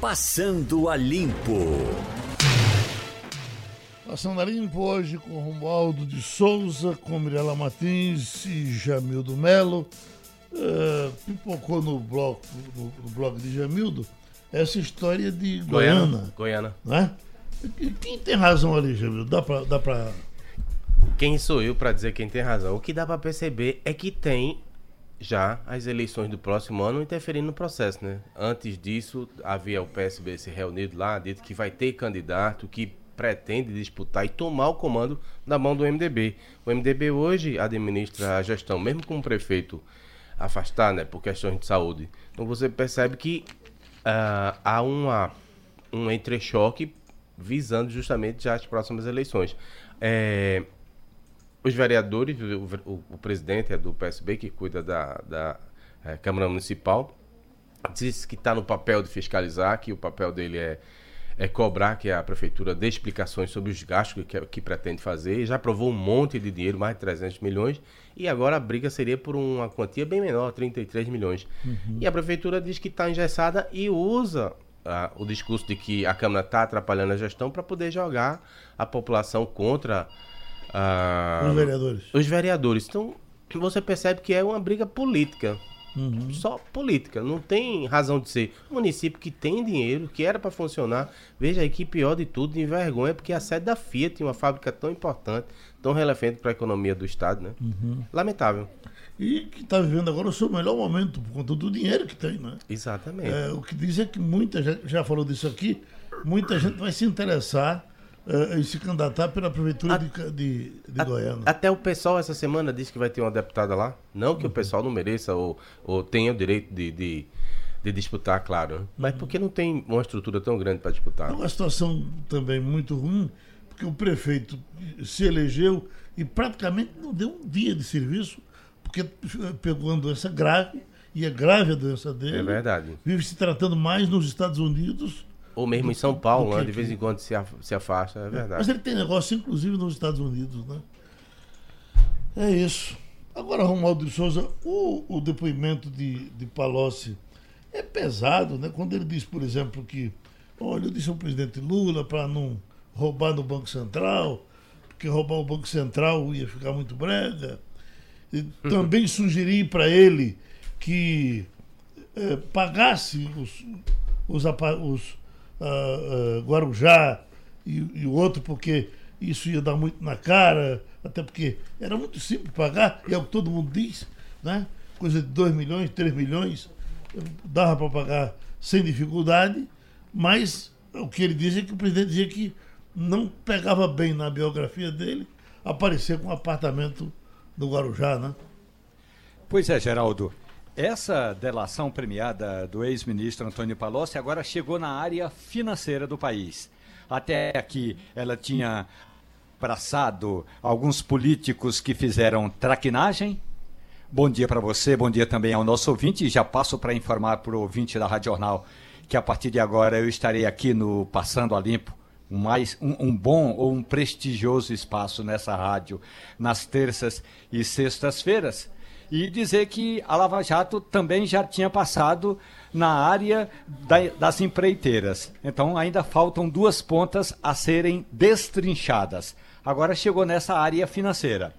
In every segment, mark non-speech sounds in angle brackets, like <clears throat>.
Passando a Limpo. Passando a Limpo hoje com Romualdo de Souza, com Mirela Martins e Jamildo Melo. Uh, pipocou no, bloco, no, no blog de Jamildo essa história de Goiânia. Goiânia. Né? Quem tem razão ali, Jamildo? Dá pra, dá pra... Quem sou eu para dizer quem tem razão? O que dá para perceber é que tem já as eleições do próximo ano interferindo no processo, né? Antes disso, havia o PSB se reunido lá, dito que vai ter candidato que pretende disputar e tomar o comando da mão do MDB. O MDB hoje administra a gestão, mesmo com o prefeito afastado, né, por questões de saúde. Então você percebe que uh, há uma, um entrechoque visando justamente já as próximas eleições. É, os vereadores, o, o, o, presidente é do PSB, que cuida da, da é, Câmara Municipal, disse que está no papel de fiscalizar, que o papel dele é, é cobrar que a prefeitura dê explicações sobre os gastos que, que pretende fazer. Já aprovou um monte de dinheiro, mais de 300 milhões, e agora a briga seria por uma quantia bem menor, 33 milhões. Uhum. E a prefeitura diz que está engessada e usa ah, o discurso de que a Câmara está atrapalhando a gestão para poder jogar a população contra ah, os vereadores. Os vereadores. Então, você percebe que é uma briga política. Uhum. Só política, não tem razão de ser. Um município que tem dinheiro, que era para funcionar, veja aí que pior de tudo, de vergonha, porque a sede da Fiat, uma fábrica tão importante, tão relevante para a economia do Estado, né? Uhum. Lamentável. E que está vivendo agora o seu melhor momento, por conta do dinheiro que tem, né? Exatamente. É, o que diz é que muita gente, já falou disso aqui, muita gente vai se interessar uh, se candidatar pela prefeitura a, de, de, de a, Goiânia. Até o pessoal essa semana disse que vai ter uma deputada lá. Não que uhum. o pessoal não mereça ou, ou tenha o direito de, de, de disputar, claro. Né? Mas uhum. porque não tem uma estrutura tão grande para disputar. É uma situação também muito ruim, porque o prefeito se elegeu e praticamente não deu um dia de serviço, porque pegou uma doença grave, e é grave a doença dele. É verdade. Vive se tratando mais nos Estados Unidos ou mesmo em São Paulo, né? de vez em quando se, se afasta, é verdade. Mas ele tem negócio, inclusive, nos Estados Unidos, né? É isso. Agora, Romualdo de Souza, o, o depoimento de, de Palocci é pesado, né? Quando ele diz, por exemplo, que, olha, eu disse ao presidente Lula para não roubar no Banco Central, porque roubar o Banco Central ia ficar muito brega. E <laughs> também sugeri para ele que eh, pagasse os, os, os uh, uh, Guarujá e, e o outro porque isso ia dar muito na cara, até porque era muito simples pagar, e é o que todo mundo diz, né? coisa de 2 milhões, 3 milhões, dava para pagar sem dificuldade, mas o que ele diz é que o presidente dizia que não pegava bem na biografia dele aparecer com um apartamento do Guarujá, né? Pois é, Geraldo. Essa delação premiada do ex-ministro Antônio Palocci agora chegou na área financeira do país. Até aqui ela tinha abraçado alguns políticos que fizeram traquinagem. Bom dia para você, bom dia também ao nosso ouvinte. Já passo para informar para o ouvinte da Rádio Jornal que a partir de agora eu estarei aqui no Passando a Limpo mais, um, um, bom ou um prestigioso espaço nessa rádio nas terças e sextas-feiras e dizer que a Lava Jato também já tinha passado na área da, das empreiteiras. Então ainda faltam duas pontas a serem destrinchadas. Agora chegou nessa área financeira.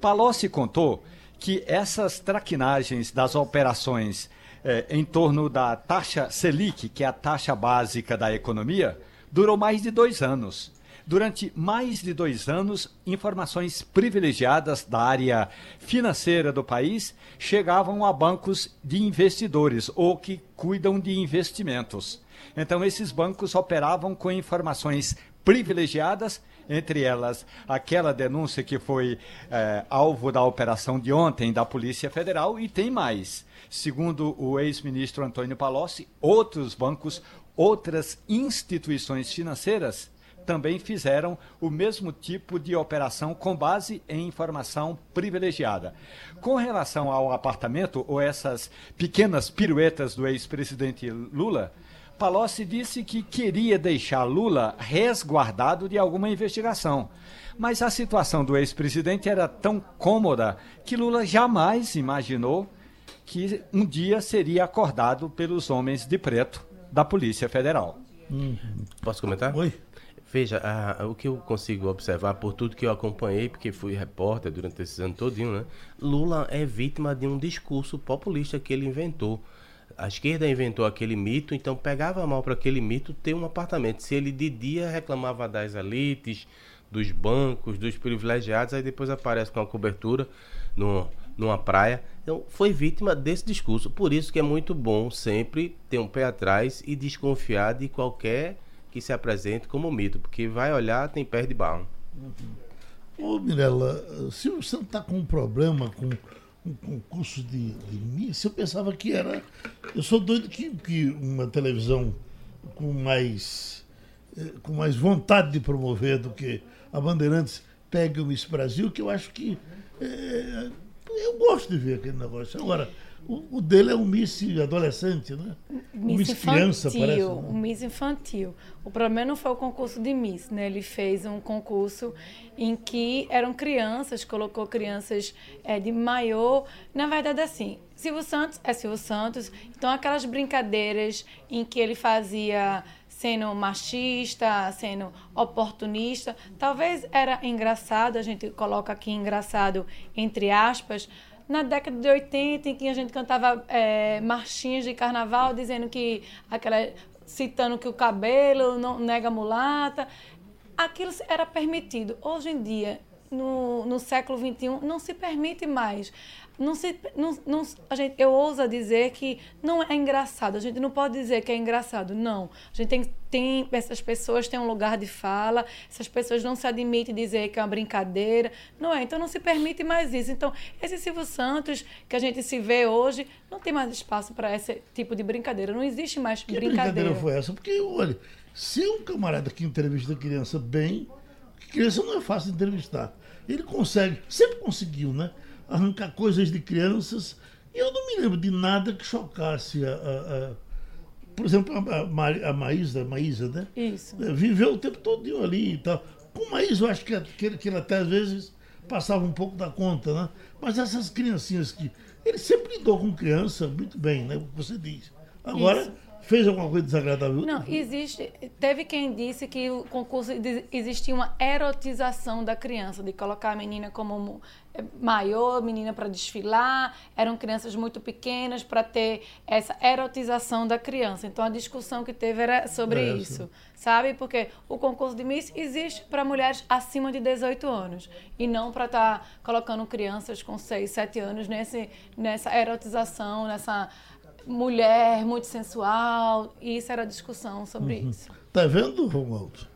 Palocci contou que essas traquinagens das operações eh, em torno da taxa Selic, que é a taxa básica da economia, durou mais de dois anos. Durante mais de dois anos, informações privilegiadas da área financeira do país chegavam a bancos de investidores ou que cuidam de investimentos. Então, esses bancos operavam com informações privilegiadas, entre elas aquela denúncia que foi eh, alvo da operação de ontem da Polícia Federal, e tem mais. Segundo o ex-ministro Antônio Palocci, outros bancos, outras instituições financeiras também fizeram o mesmo tipo de operação com base em informação privilegiada. Com relação ao apartamento ou essas pequenas piruetas do ex-presidente Lula, Palocci disse que queria deixar Lula resguardado de alguma investigação. Mas a situação do ex-presidente era tão cômoda que Lula jamais imaginou que um dia seria acordado pelos homens de preto da Polícia Federal. Posso comentar? Oi? Veja, a- o que eu consigo observar por tudo que eu acompanhei, porque fui repórter durante esses anos todinho, né? Lula é vítima de um discurso populista que ele inventou. A esquerda inventou aquele mito, então pegava mal para aquele mito ter um apartamento. Se ele de dia reclamava das elites, dos bancos, dos privilegiados, aí depois aparece com a cobertura no, numa praia. Então foi vítima desse discurso. Por isso que é muito bom sempre ter um pé atrás e desconfiar de qualquer que se apresente como mito, porque vai olhar, tem pé de barro. Ô, Mirella, se você não está com um problema com um concurso de, de Miss, eu pensava que era. Eu sou doido que, que uma televisão com mais, eh, com mais vontade de promover do que a Bandeirantes pegue o Miss Brasil, que eu acho que. eh, eu gosto de ver aquele negócio. Agora, o, o dele é um Miss adolescente, né? Um Miss criança, infantil, parece. um né? Miss infantil. O problema não foi o concurso de Miss, né? Ele fez um concurso em que eram crianças, colocou crianças é, de maior. Na verdade, assim, Silvio Santos é Silvio Santos, então aquelas brincadeiras em que ele fazia sendo machista, sendo oportunista, talvez era engraçado, a gente coloca aqui engraçado entre aspas, na década de 80, em que a gente cantava é, marchinhas de carnaval, dizendo que aquela. citando que o cabelo não nega mulata. Aquilo era permitido. Hoje em dia, no, no século XXI, não se permite mais. Não se, não, não, a gente, eu ouso dizer que não é engraçado. A gente não pode dizer que é engraçado. Não. A gente tem, tem essas pessoas têm um lugar de fala. Essas pessoas não se admitem dizer que é uma brincadeira. Não é. Então não se permite mais isso. Então esse Silvio Santos que a gente se vê hoje não tem mais espaço para esse tipo de brincadeira. Não existe mais Que brincadeira. brincadeira foi essa? Porque, olha, se um camarada que entrevista criança bem, criança não é fácil de entrevistar. Ele consegue, sempre conseguiu, né? Arrancar coisas de crianças. E eu não me lembro de nada que chocasse a. a- a- por exemplo, a, a, Ma- a Maísa, Maísa, né? Isso. Viveu o tempo todo ali e tal. Com Maísa, eu acho que, que, que ele até às vezes passava um pouco da conta, né? Mas essas criancinhas que. Ele sempre lidou com criança muito bem, né? O que você diz. Agora, Isso. fez alguma coisa desagradável? Não, existe. Teve quem disse que o concurso existia uma erotização da criança, de colocar a menina como maior, menina para desfilar, eram crianças muito pequenas para ter essa erotização da criança. Então a discussão que teve era sobre É, isso, sabe? Porque o concurso de Miss existe para mulheres acima de 18 anos e não para estar colocando crianças com 6, 7 anos nesse, nessa erotização, nessa mulher muito sensual. E isso era a discussão sobre isso. Tá vendo, Romualdo?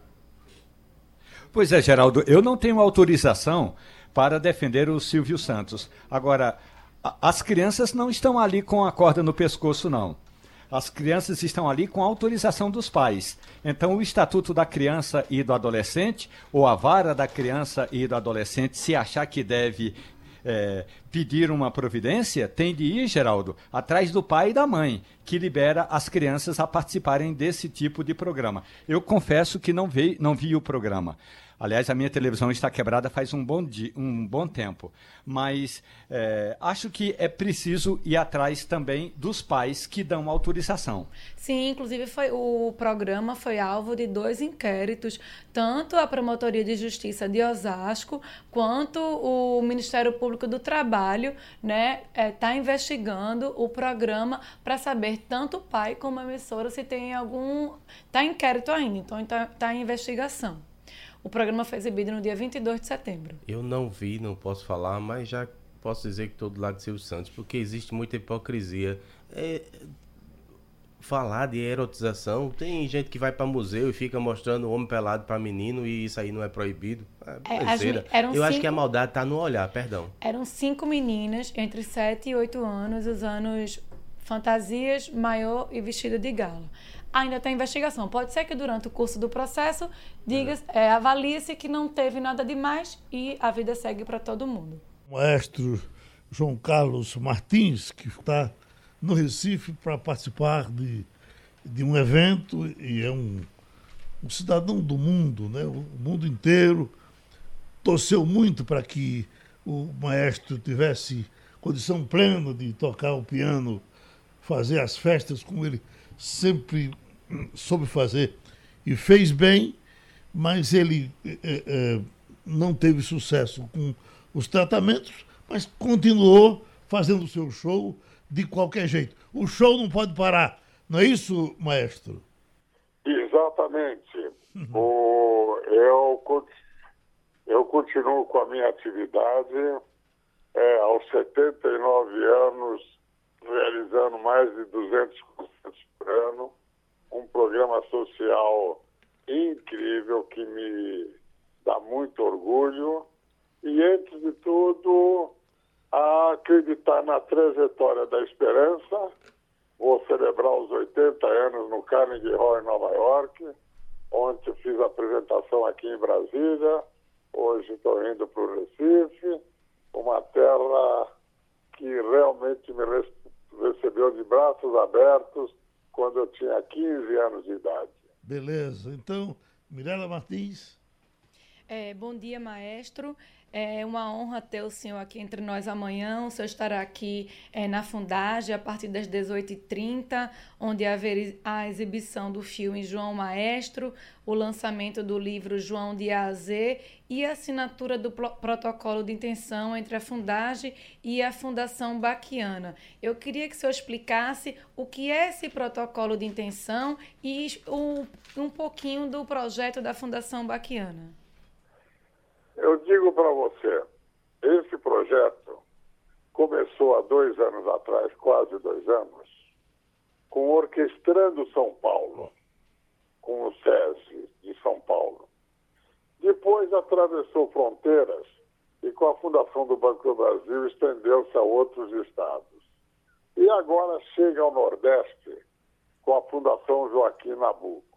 Pois é, Geraldo, eu não tenho autorização para defender o Silvio Santos. Agora, as crianças não estão ali com a corda no pescoço, não. As crianças estão ali com autorização dos pais. Então, o Estatuto da Criança e do Adolescente, ou a vara da criança e do adolescente, se achar que deve eh, pedir uma providência, tem de ir, Geraldo, atrás do pai e da mãe, que libera as crianças a participarem desse tipo de programa. Eu confesso que não vi, não vi o programa. Aliás, a minha televisão está quebrada faz um bom, di, um bom tempo. Mas eh, acho que é preciso ir atrás também dos pais que dão autorização. Sim, inclusive foi, o programa foi alvo de dois inquéritos, tanto a Promotoria de Justiça de Osasco quanto o Ministério Público do Trabalho né, está investigando o programa para saber tanto o pai como a emissora se tem algum. Está inquérito ainda, então está tá em investigação. O programa foi exibido no dia 22 de setembro. Eu não vi, não posso falar, mas já posso dizer que estou do lado de Silvio Santos, porque existe muita hipocrisia. É, falar de erotização, tem gente que vai para museu e fica mostrando homem pelado para menino e isso aí não é proibido. É, É, as Eu acho cinco- que a maldade está no olhar, perdão. Eram cinco meninas entre 7 e 8 anos usando fantasias, maiô e vestido de gala. Ainda tem investigação. Pode ser que durante o curso do processo diga, é, avalie-se que não teve nada demais e a vida segue para todo mundo. O maestro João Carlos Martins, que está no Recife para participar de, de um evento e é um, um cidadão do mundo, né? o mundo inteiro. Torceu muito para que o maestro tivesse condição plena de tocar o piano, fazer as festas como ele sempre soube fazer e fez bem, mas ele é, é, não teve sucesso com os tratamentos, mas continuou fazendo o seu show de qualquer jeito. O show não pode parar, não é isso, maestro? Exatamente. Uhum. O, eu, eu continuo com a minha atividade é, aos 79 anos, realizando mais de 200 concertos por ano, um programa social incrível que me dá muito orgulho e, antes de tudo, a acreditar na trajetória da esperança. Vou celebrar os 80 anos no Carnegie Hall em Nova York. Ontem fiz a apresentação aqui em Brasília. Hoje estou indo para o Recife, uma terra que realmente me recebeu de braços abertos quando eu tinha 15 anos de idade. Beleza. Então, Mirela Martins. É, bom dia, maestro. É uma honra ter o senhor aqui entre nós amanhã. O senhor estará aqui é, na Fundagem a partir das 18h30, onde haverá a exibição do filme João Maestro, o lançamento do livro João de A a Z e a assinatura do protocolo de intenção entre a Fundagem e a Fundação Baquiana. Eu queria que o senhor explicasse o que é esse protocolo de intenção e o, um pouquinho do projeto da Fundação Baquiana. Eu digo para você, esse projeto começou há dois anos atrás, quase dois anos, com Orquestrando São Paulo, com o SESI de São Paulo. Depois atravessou fronteiras e com a fundação do Banco do Brasil estendeu-se a outros estados. E agora chega ao Nordeste com a Fundação Joaquim Nabuco.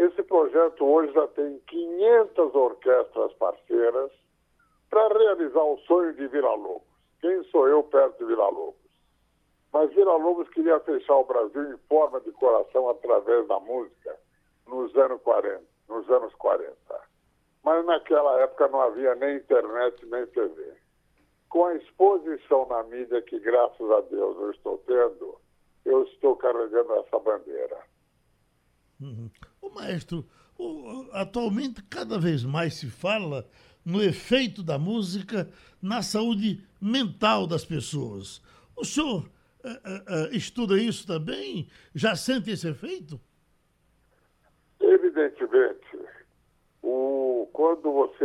Esse projeto hoje já tem 500 orquestras parceiras para realizar o sonho de Vila Lobos. Quem sou eu perto de Vila Lobos? Mas Vila Lobos queria fechar o Brasil em forma de coração através da música nos anos 40. Nos anos 40. Mas naquela época não havia nem internet nem TV. Com a exposição na mídia que, graças a Deus, eu estou tendo, eu estou carregando essa bandeira. Uhum. O maestro, o, atualmente cada vez mais se fala no efeito da música na saúde mental das pessoas. O senhor uh, uh, estuda isso também? Já sente esse efeito? Evidentemente. O, quando você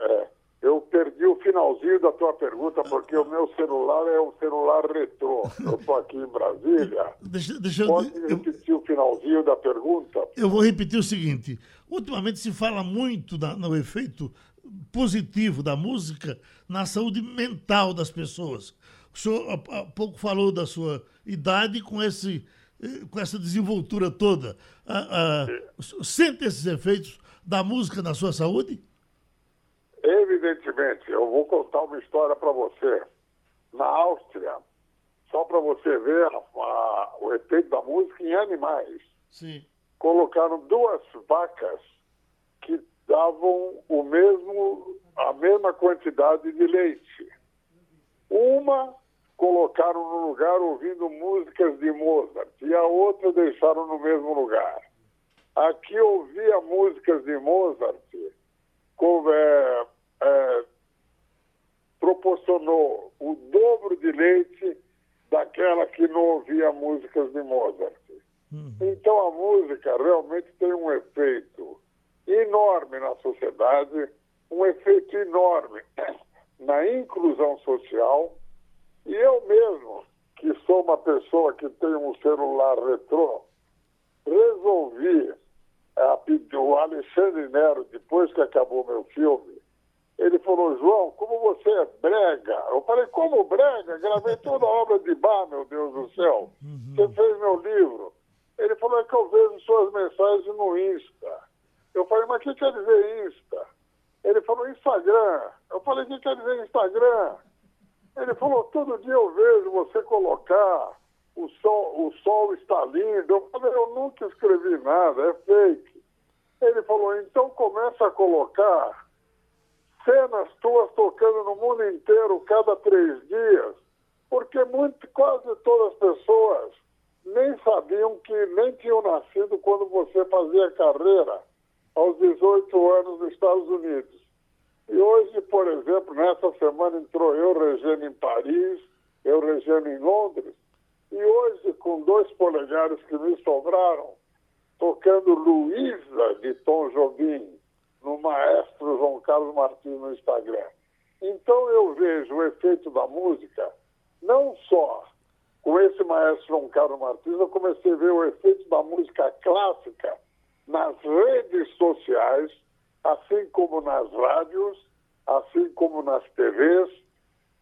é, eu perdi o finalzinho da tua pergunta, porque o meu celular é um celular retrô. Eu estou aqui em Brasília. Deixa, deixa Pode eu, repetir eu, o finalzinho da pergunta? Eu vou repetir o seguinte. Ultimamente se fala muito na, no efeito positivo da música na saúde mental das pessoas. O senhor há pouco falou da sua idade com, esse, eh, com essa desenvoltura toda. Ah, ah, sente esses efeitos da música na sua saúde? Evidentemente, eu vou contar uma história para você. Na Áustria, só para você ver a, a, o efeito da música em animais. Sim. Colocaram duas vacas que davam o mesmo, a mesma quantidade de leite. Uma colocaram no lugar ouvindo músicas de Mozart e a outra deixaram no mesmo lugar. Aqui ouvia músicas de Mozart é, é, proporcionou o dobro de leite daquela que não ouvia músicas de Mozart. Uhum. Então a música realmente tem um efeito enorme na sociedade, um efeito enorme <clears throat> na inclusão social. E eu mesmo, que sou uma pessoa que tem um celular retrô, resolvi, é, o Alexandre Nero, depois que acabou meu filme, ele falou, João, como você é brega. Eu falei, como brega? Gravei toda a obra de Bar, meu Deus do céu. Uhum. Você fez meu livro. Ele falou, é que eu vejo suas mensagens no Insta. Eu falei, mas o que quer dizer Insta? Ele falou, Instagram. Eu falei, o que quer dizer Instagram? Ele falou, todo dia eu vejo você colocar o sol, o sol está lindo. Eu falei, eu nunca escrevi nada, é fake. Ele falou, então começa a colocar cenas tuas tocando no mundo inteiro cada três dias, porque muito, quase todas as pessoas nem sabiam que nem tinham nascido quando você fazia carreira aos 18 anos nos Estados Unidos. E hoje, por exemplo, nessa semana entrou eu, Regina, em Paris, eu, Regina, em Londres, e hoje, com dois polegares que me sobraram, tocando Luísa de Tom Jobim, no maestro João Carlos Martins no Instagram. Então eu vejo o efeito da música, não só com esse maestro João Carlos Martins, eu comecei a ver o efeito da música clássica nas redes sociais, assim como nas rádios, assim como nas TVs,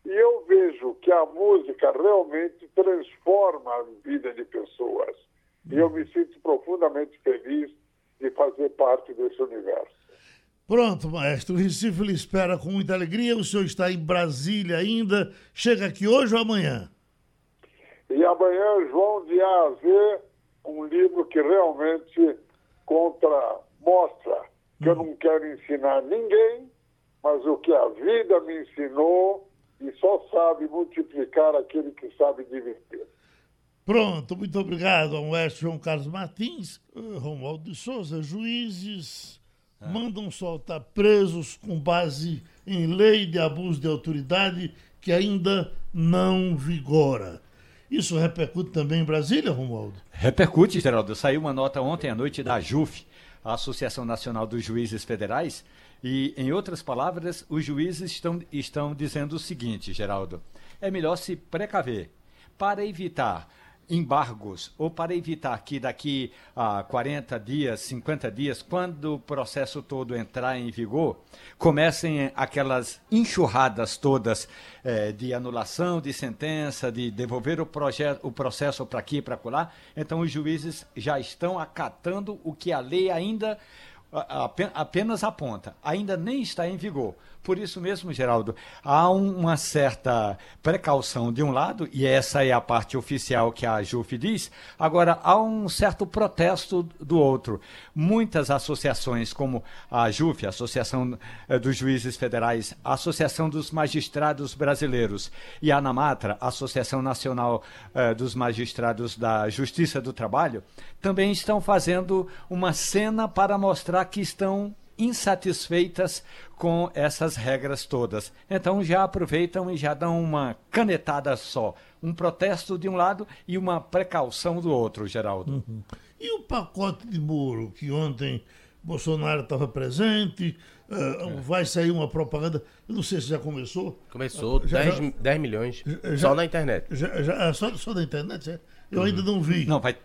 e eu vejo que a música realmente transforma a vida de pessoas. E eu me sinto profundamente feliz de fazer parte desse universo. Pronto, maestro. O Recife lhe espera com muita alegria. O senhor está em Brasília ainda. Chega aqui hoje ou amanhã? E amanhã, João de A a Z, um livro que realmente contra, mostra que hum. eu não quero ensinar ninguém, mas o que a vida me ensinou e só sabe multiplicar aquele que sabe dividir. Pronto, muito obrigado ao mestre João Carlos Martins, Romualdo de Souza, juízes é. mandam soltar presos com base em lei de abuso de autoridade que ainda não vigora. Isso repercute também em Brasília, Romualdo? Repercute, Geraldo. Saiu uma nota ontem à noite da JUF, a Associação Nacional dos Juízes Federais, e, em outras palavras, os juízes estão, estão dizendo o seguinte, Geraldo: é melhor se precaver para evitar embargos ou para evitar que daqui a 40 dias, 50 dias, quando o processo todo entrar em vigor, comecem aquelas enxurradas todas eh, de anulação de sentença, de devolver o, o processo para aqui e para lá. Então, os juízes já estão acatando o que a lei ainda apenas aponta, ainda nem está em vigor. Por isso mesmo, Geraldo, há uma certa precaução de um lado, e essa é a parte oficial que a JUF diz, agora há um certo protesto do outro. Muitas associações, como a JUF, Associação eh, dos Juízes Federais, Associação dos Magistrados Brasileiros, e a ANAMATRA, Associação Nacional eh, dos Magistrados da Justiça do Trabalho, também estão fazendo uma cena para mostrar que estão insatisfeitas com essas regras todas. Então já aproveitam e já dão uma canetada só. Um protesto de um lado e uma precaução do outro, Geraldo. Uhum. E o pacote de Moro, que ontem Bolsonaro estava presente, uh, é. vai sair uma propaganda, eu não sei se já começou. Começou, uh, já, 10, já, 10 milhões, já, só na internet. Já, já, só, só na internet, é? Eu uhum. ainda não vi. Não, vai,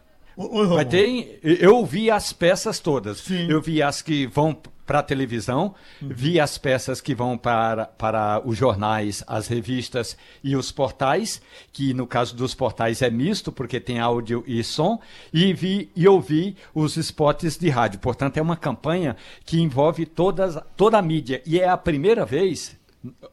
Oi, vai ter. Eu vi as peças todas. Sim. Eu vi as que vão para a televisão, uhum. vi as peças que vão para, para os jornais, as revistas e os portais, que no caso dos portais é misto, porque tem áudio e som, e vi e ouvi os spots de rádio. Portanto, é uma campanha que envolve todas, toda a mídia. E é a primeira vez,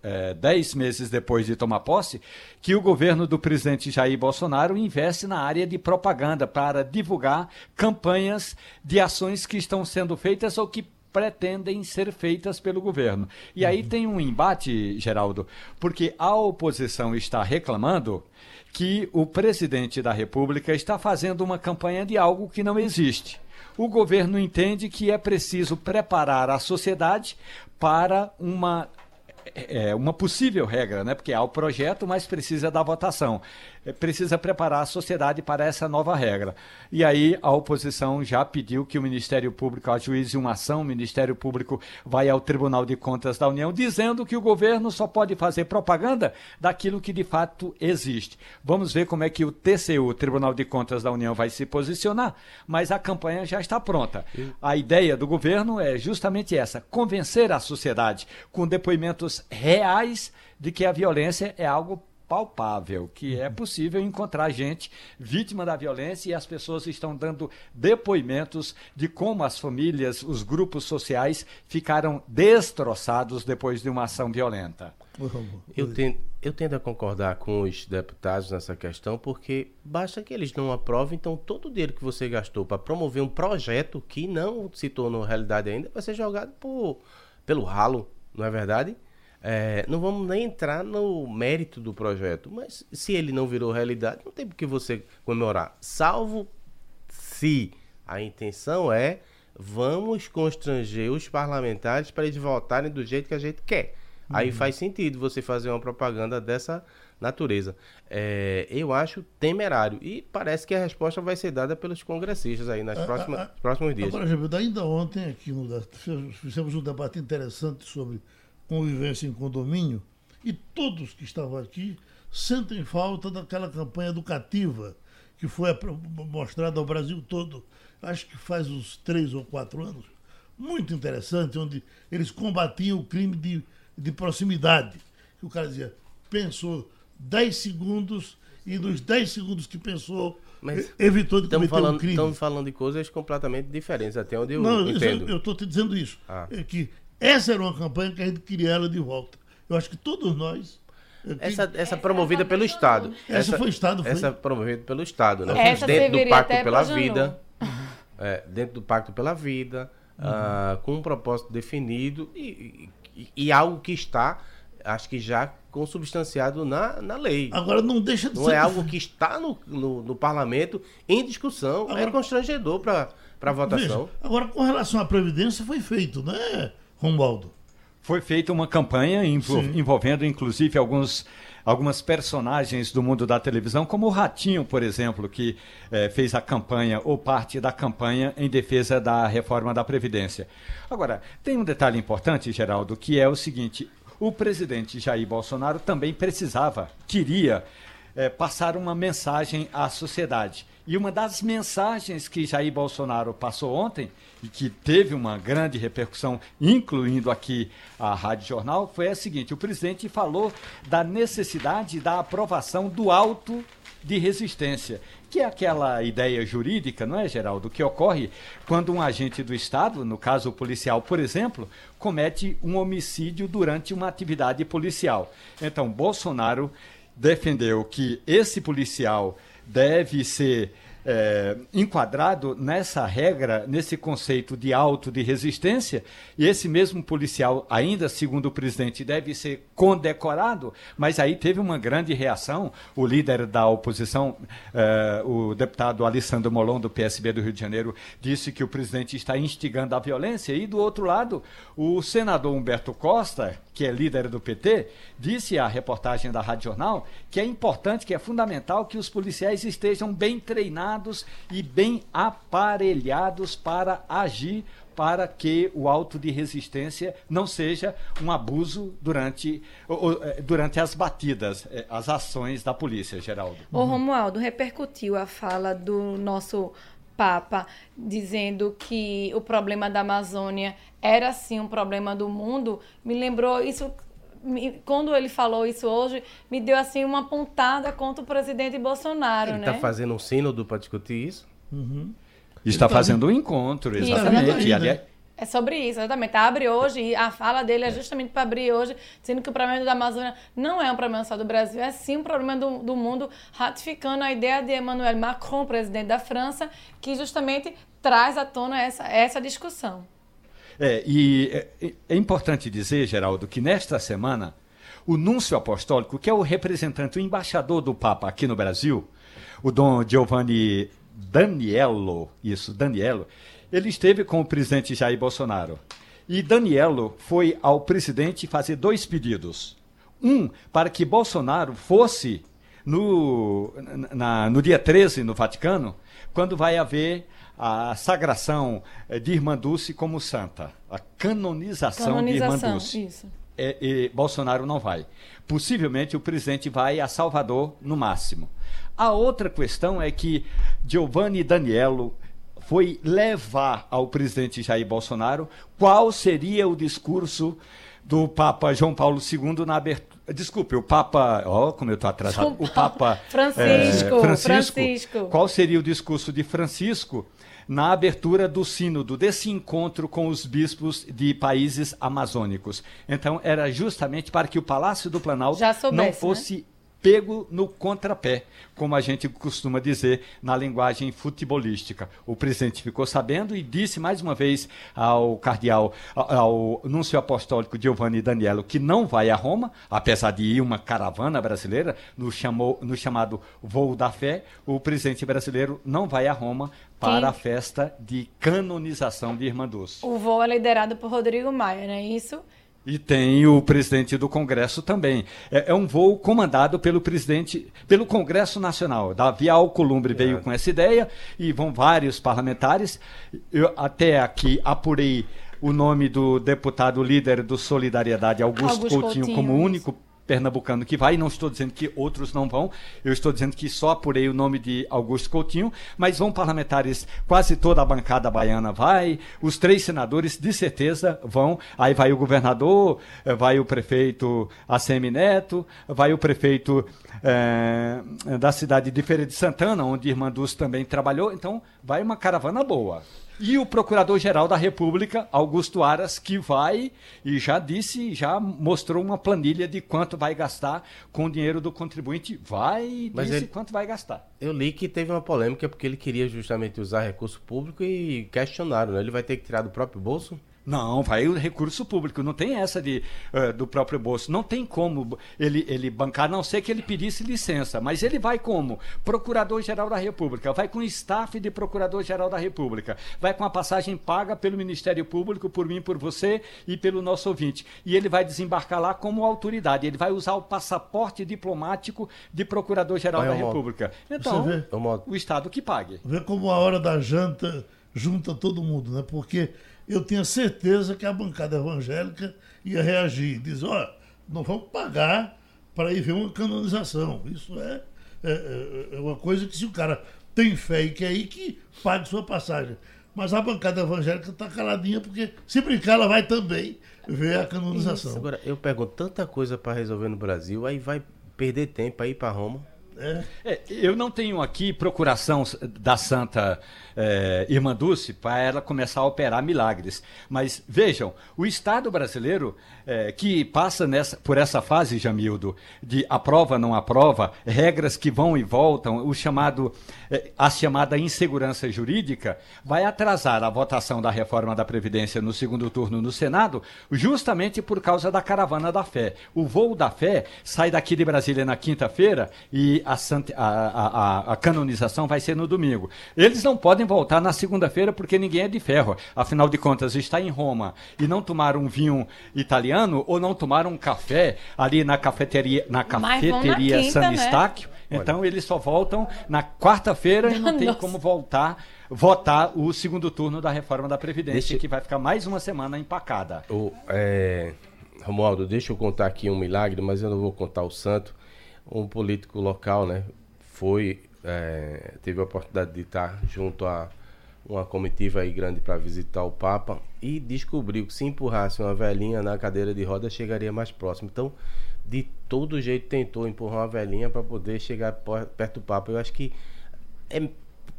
é, dez meses depois de tomar posse, que o governo do presidente Jair Bolsonaro investe na área de propaganda para divulgar campanhas de ações que estão sendo feitas ou que pretendem ser feitas pelo governo. E aí uhum. tem um embate, Geraldo, porque a oposição está reclamando que o presidente da República está fazendo uma campanha de algo que não existe. O governo entende que é preciso preparar a sociedade para uma é, é uma possível regra, né? porque há o projeto, mas precisa da votação. É, precisa preparar a sociedade para essa nova regra. E aí a oposição já pediu que o Ministério Público ajuize uma ação, o Ministério Público vai ao Tribunal de Contas da União dizendo que o governo só pode fazer propaganda daquilo que de fato existe. Vamos ver como é que o TCU, o Tribunal de Contas da União, vai se posicionar, mas a campanha já está pronta. A ideia do governo é justamente essa: convencer a sociedade com depoimentos reais de que a violência é algo palpável, que é possível encontrar gente vítima da violência e as pessoas estão dando depoimentos de como as famílias, os grupos sociais ficaram destroçados depois de uma ação violenta. Eu tento, eu tento a concordar com os deputados nessa questão, porque basta que eles não aprovem, então todo o dinheiro que você gastou para promover um projeto que não se tornou realidade ainda vai ser jogado por, pelo ralo, não é verdade? É, não vamos nem entrar no mérito do projeto, mas se ele não virou realidade, não tem por que você comemorar. Salvo se a intenção é vamos constranger os parlamentares para eles votarem do jeito que a gente quer. Uhum. Aí faz sentido você fazer uma propaganda dessa natureza. É, eu acho temerário. E parece que a resposta vai ser dada pelos congressistas aí nas próximas, a, a, próximos dias. Agora, Gilberto, ainda ontem aqui no, fizemos um debate interessante sobre convivência em condomínio e todos que estavam aqui sentem falta daquela campanha educativa que foi mostrada ao Brasil todo acho que faz uns três ou quatro anos, muito interessante, onde eles combatiam o crime de, de proximidade. Que o cara dizia, pensou 10 segundos e nos 10 segundos que pensou, Mas evitou de cometer falando, um crime. Estamos falando de coisas completamente diferentes, até onde eu Não, entendo. Eu estou te dizendo isso. Ah. É que essa era uma campanha que a gente queria ela de volta. Eu acho que todos nós essa, essa promovida pelo Estado. Essa, essa foi o Estado. Foi. Essa promovida pelo Estado, né? Essa Dentro do Pacto pela Vida é, dentro do Pacto pela Vida, uhum. uh, com um propósito definido e, e, e, algo que está, acho que já consubstanciado na, na lei. Agora não deixa de não ser. Não é algo que está no, no, no parlamento em discussão, é Agora, é constrangedor para a votação. Veja, agora, com relação à Previdência, foi feito, né, Romualdo? Foi feita uma campanha envolvendo, inclusive, alguns algumas personagens do mundo da televisão, como o Ratinho, por exemplo, que eh, fez a campanha ou parte da campanha em defesa da reforma da Previdência. Agora, tem um detalhe importante, Geraldo, que é o seguinte: o presidente Jair Bolsonaro também precisava, queria eh, passar uma mensagem à sociedade. E uma das mensagens que Jair Bolsonaro passou ontem, e que teve uma grande repercussão, incluindo aqui a Rádio Jornal, foi a seguinte: o presidente falou da necessidade da aprovação do auto de resistência, que é aquela ideia jurídica, não é, Geraldo, que ocorre quando um agente do Estado, no caso o policial, por exemplo, comete um homicídio durante uma atividade policial. Então, Bolsonaro defendeu que esse policial deve ser é, enquadrado nessa regra, nesse conceito de auto de resistência, e esse mesmo policial, ainda segundo o presidente, deve ser condecorado, mas aí teve uma grande reação. O líder da oposição, é, o deputado Alessandro Molon, do PSB do Rio de Janeiro, disse que o presidente está instigando a violência, e do outro lado, o senador Humberto Costa, que é líder do PT, disse à reportagem da Rádio Jornal que é importante, que é fundamental que os policiais estejam bem treinados e bem aparelhados para agir para que o auto de resistência não seja um abuso durante, é, durante as batidas, é, as ações da polícia, Geraldo. O Romualdo repercutiu a fala do nosso Papa dizendo que o problema da Amazônia era sim um problema do mundo, me lembrou isso quando ele falou isso hoje, me deu assim uma pontada contra o presidente Bolsonaro, ele né? Ele está fazendo um sínodo para discutir isso? Uhum. Está fazendo um encontro, exatamente. Isso, é sobre isso, exatamente. Abre hoje, e a fala dele é justamente para abrir hoje, dizendo que o problema da Amazônia não é um problema só do Brasil, é sim um problema do, do mundo, ratificando a ideia de Emmanuel Macron, presidente da França, que justamente traz à tona essa, essa discussão. É, e é, é importante dizer, Geraldo, que nesta semana, o núncio apostólico, que é o representante, o embaixador do Papa aqui no Brasil, o Dom Giovanni Daniello, isso, Daniello, ele esteve com o presidente Jair Bolsonaro. E Danielo foi ao presidente fazer dois pedidos. Um, para que Bolsonaro fosse no, na, no dia 13 no Vaticano, quando vai haver a sagração eh, de Irmã Dulce como santa, a canonização, canonização de Irmã Dulce. Isso. É, e Bolsonaro não vai. Possivelmente o presidente vai a Salvador no máximo. A outra questão é que Giovanni Daniello foi levar ao presidente Jair Bolsonaro qual seria o discurso do Papa João Paulo II na abertura. Desculpe, o Papa. Ó, oh, como eu estou atrasado. O Papa. <laughs> Francisco, é, Francisco, Francisco. Qual seria o discurso de Francisco na abertura do sínodo, desse encontro com os bispos de países amazônicos? Então, era justamente para que o Palácio do Planalto soubesse, não né? fosse. Né? Pego no contrapé, como a gente costuma dizer na linguagem futebolística. O presidente ficou sabendo e disse mais uma vez ao cardeal, ao núncio apostólico Giovanni Danielo, que não vai a Roma, apesar de ir uma caravana brasileira no, chamou, no chamado Voo da Fé. O presidente brasileiro não vai a Roma para Quem? a festa de canonização de Irmã Dulce. O voo é liderado por Rodrigo Maia, não é isso? E tem o presidente do Congresso também. É, é, um voo comandado pelo presidente, pelo Congresso Nacional. Davi Alcolumbre é. veio com essa ideia e vão vários parlamentares. Eu até aqui apurei o nome do deputado líder do Solidariedade, Augusto, Augusto Coutinho, Coutinho, como único pernambucano que vai, não estou dizendo que outros não vão, eu estou dizendo que só apurei o nome de Augusto Coutinho, mas vão parlamentares, quase toda a bancada baiana vai, os três senadores de certeza vão, aí vai o governador, vai o prefeito ACM Neto, vai o prefeito é, da cidade de Feira de Santana, onde Irmã Dulce também trabalhou, então vai uma caravana boa. E o Procurador-Geral da República, Augusto Aras, que vai e já disse, já mostrou uma planilha de quanto vai gastar com o dinheiro do contribuinte. Vai Mas disse ele, quanto vai gastar. Eu li que teve uma polêmica porque ele queria justamente usar recurso público e questionaram, né? Ele vai ter que tirar do próprio bolso? Não, vai o recurso público. Não tem essa de, uh, do próprio bolso. Não tem como ele, ele bancar, a não ser que ele pedisse licença. Mas ele vai como? Procurador-Geral da República. Vai com o staff de Procurador-Geral da República. Vai com a passagem paga pelo Ministério Público, por mim, por você e pelo nosso ouvinte. E ele vai desembarcar lá como autoridade. Ele vai usar o passaporte diplomático de Procurador-Geral da República. Então, o Estado que pague. Vê como a hora da janta junta todo mundo, né? Porque eu tinha certeza que a bancada evangélica ia reagir. Diz, ó, não vamos pagar para ir ver uma canonização. Isso é, é, é, é, uma coisa que se o cara tem fé e quer ir, que pague sua passagem. Mas a bancada evangélica está caladinha, porque se brincar, ela vai também ver a canonização. Isso. Agora, eu pergunto tanta coisa para resolver no Brasil, aí vai perder tempo para ir para Roma. É. Eu não tenho aqui procuração da Santa é, Irmã Dulce para ela começar a operar milagres. Mas vejam, o Estado brasileiro é, que passa nessa, por essa fase, Jamildo, de aprova, não aprova, regras que vão e voltam, o chamado, é, a chamada insegurança jurídica, vai atrasar a votação da reforma da Previdência no segundo turno no Senado, justamente por causa da caravana da fé. O voo da fé sai daqui de Brasília na quinta-feira e a, a, a, a canonização vai ser no domingo. Eles não podem voltar na segunda-feira porque ninguém é de ferro. Afinal de contas, está em Roma e não tomar um vinho italiano ou não tomar um café ali na cafeteria, na cafeteria quinta, San Estáquio. Né? Então eles só voltam na quarta-feira e não <laughs> tem como voltar votar o segundo turno da reforma da Previdência, deixa... que vai ficar mais uma semana empacada. O, é... Romualdo, deixa eu contar aqui um milagre, mas eu não vou contar o santo. Um político local, né, foi é, teve a oportunidade de estar junto a uma comitiva aí grande para visitar o Papa e descobriu que se empurrasse uma velhinha na cadeira de roda chegaria mais próximo. Então, de todo jeito tentou empurrar uma velhinha para poder chegar perto do Papa. Eu acho que é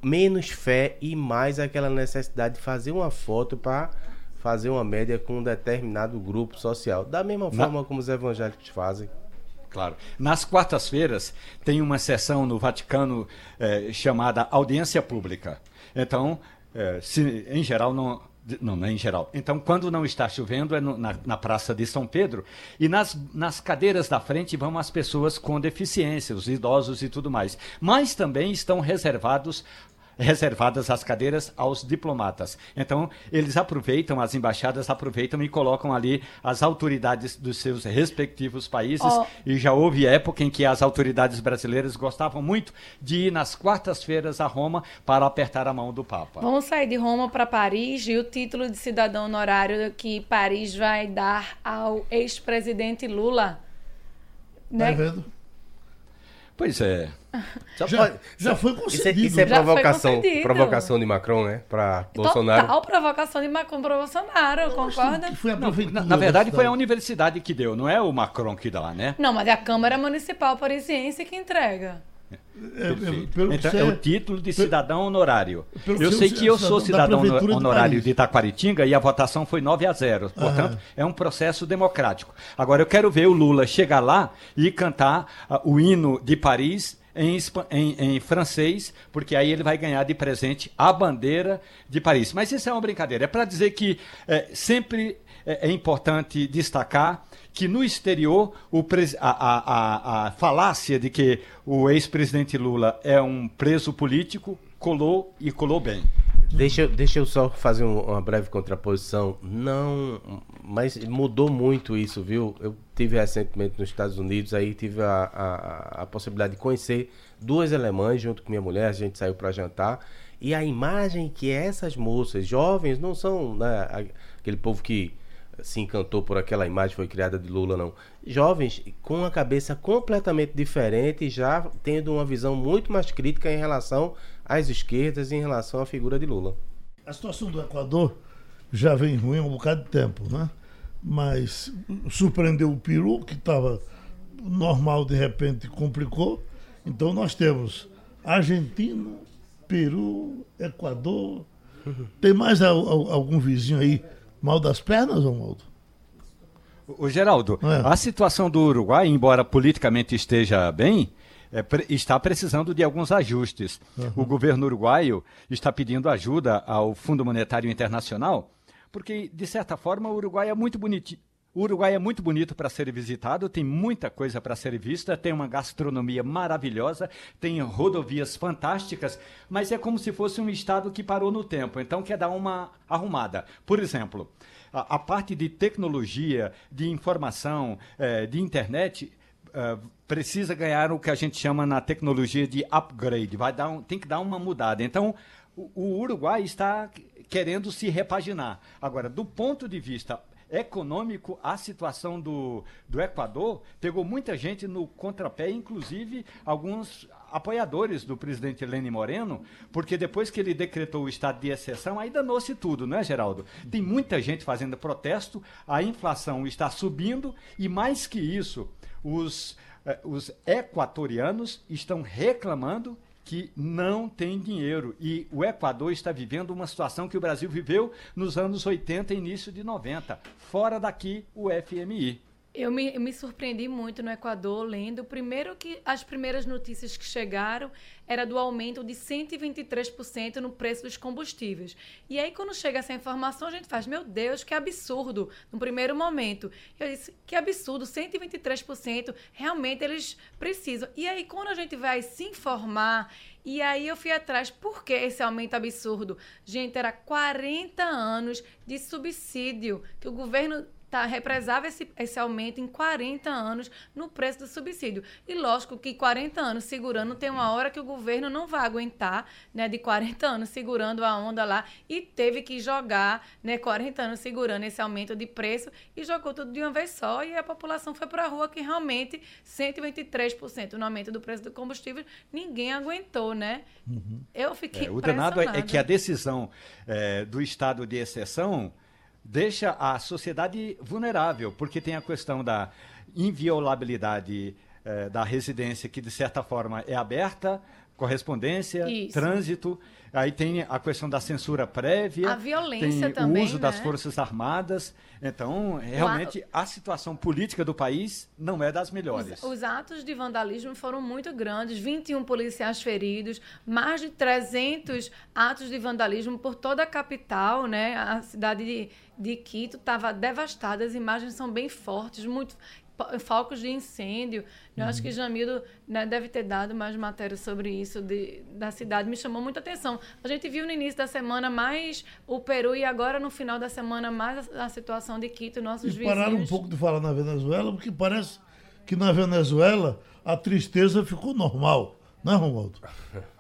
menos fé e mais aquela necessidade de fazer uma foto para fazer uma média com um determinado grupo social, da mesma forma como os evangélicos fazem. Claro. Nas quartas-feiras tem uma sessão no Vaticano eh, chamada audiência pública. Então, eh, se, em geral não, não, não é em geral. Então, quando não está chovendo, é no, na, na, Praça de São Pedro. E nas, nas cadeiras da frente vão as pessoas com deficiência, os idosos e tudo mais. Mas também estão reservados reservadas as cadeiras aos diplomatas. Então, eles aproveitam, as embaixadas aproveitam e colocam ali as autoridades dos seus respectivos países. Oh. E já houve época em que as autoridades brasileiras gostavam muito de ir nas quartas-feiras a Roma para apertar a mão do Papa. Vamos sair de Roma para Paris e o título de cidadão honorário que Paris vai dar ao ex-presidente Lula. Né? Tá vendo? Pois é. Já, já, já foi concedido. Isso é, isso é provocação, provocação de Macron, né? Para Bolsonaro. Total provocação de Macron para Bolsonaro, concorda? Foi a na, na verdade, foi a universidade que deu, não é o Macron que dá, né? Não, mas é a Câmara Municipal Parisiense que entrega. É, é, Então, você- é o título de cidadão honorário. pelo Eu que sei que eu sou da cidadão de honorário de Itaquaritinga e a votação foi 9 a 0. Portanto, é um processo democrático. Agora, eu quero ver o Lula chegar lá e cantar ah, o hino de Paris em, em- em francês, porque aí ele vai ganhar de presente a bandeira de Paris. Mas isso é uma brincadeira. É para dizer que eh, sempre é, é importante destacar que no exterior o a- a- a falácia de que o ex-presidente Lula é um preso político colou e colou bem. Deixa, eu- deixa eu só fazer um- uma breve contraposição. Não, mas mudou muito isso, viu? Eu tive recentemente nos Estados Unidos, aí tive a, a, a possibilidade de conhecer duas alemãs junto com minha mulher, a gente saiu para jantar. E a imagem que essas moças jovens não são né, a- aquele povo que se encantou por aquela imagem foi criada de Lula, não. Jovens com uma cabeça completamente diferente, já tendo uma visão muito mais crítica em relação às esquerdas, em relação à figura de Lula. A situação do Equador já vem ruim há um bocado de tempo, né? Mas surpreendeu o Peru, que estava normal, de repente complicou. Então nós temos Argentina, Peru, Equador. Tem mais al- al- algum vizinho aí mal das pernas, Romualdo? O Geraldo, É. a situação do Uruguai, embora politicamente esteja bem, é, está precisando de alguns ajustes. O governo uruguaio está pedindo ajuda ao Fundo Monetário Internacional, porque, de certa forma, o Uruguai é muito bonitinho. O Uruguai é muito bonito para ser visitado, tem muita coisa para ser vista, tem uma gastronomia maravilhosa, tem rodovias fantásticas, mas é como se fosse um estado que parou no tempo, então quer dar uma arrumada. Por exemplo, a, a parte de tecnologia, de informação, eh, de internet, eh, precisa ganhar o que a gente chama na tecnologia de upgrade, vai dar um- tem que dar uma mudada. Então, o, o Uruguai está querendo se repaginar. Agora, do ponto de vista econômico, a situação do, do Equador pegou muita gente no contrapé, inclusive alguns apoiadores do presidente Lenin Moreno, porque depois que ele decretou o estado de exceção, aí danou-se tudo, não é, Geraldo? Tem muita gente fazendo protesto, a inflação está subindo e, mais que isso, os, eh, os equatorianos estão reclamando que não tem dinheiro. E o Equador está vivendo uma situação que o Brasil viveu nos anos 80 e início de 90. Fora daqui, o FMI. Eu me, eu me surpreendi muito no Equador lendo. Primeiro que as primeiras notícias que chegaram era do aumento de 123% no preço dos combustíveis. E aí, quando chega essa informação, a gente faz, meu Deus, que absurdo, no primeiro momento. Eu disse, que absurdo, 123%, realmente eles precisam. E aí, quando a gente vai se informar, e aí eu fui atrás, por que esse aumento absurdo? Gente, era 40 anos de subsídio que o governo tá, represava esse, esse aumento em 40 anos no preço do subsídio. E lógico que 40 anos segurando, tem uma hora que o governo não vai aguentar, né, de 40 anos segurando a onda lá e teve que jogar, né, 40 anos segurando esse aumento de preço e jogou tudo de uma vez só e a população foi para a rua que realmente 123% no aumento do preço do combustível, ninguém aguentou, né? Eu fiquei É, o danado é, é que a decisão eh, do estado de exceção deixa a sociedade vulnerável, porque tem a questão da inviolabilidade eh, da residência, que de certa forma é aberta, correspondência, Isso. trânsito, aí tem a questão da censura prévia, A violência também, o uso das né? Forças Armadas. Então, realmente, a situação política do país não é das melhores. Os, os atos de vandalismo foram muito grandes, 21 policiais feridos, mais de 300 atos de vandalismo por toda a capital, né? A cidade de, de Quito estava devastada, as imagens são bem fortes, muito focos de incêndio. Eu acho que Jamildo né, deve ter dado mais matéria sobre isso de, da cidade. Me chamou muita atenção. A gente viu no início da semana mais o Peru e agora no final da semana mais a, a situação de Quito, nossos E vizinhos. pararam um pouco de falar na Venezuela, porque parece que na Venezuela a tristeza ficou normal, né, Romualdo? <laughs>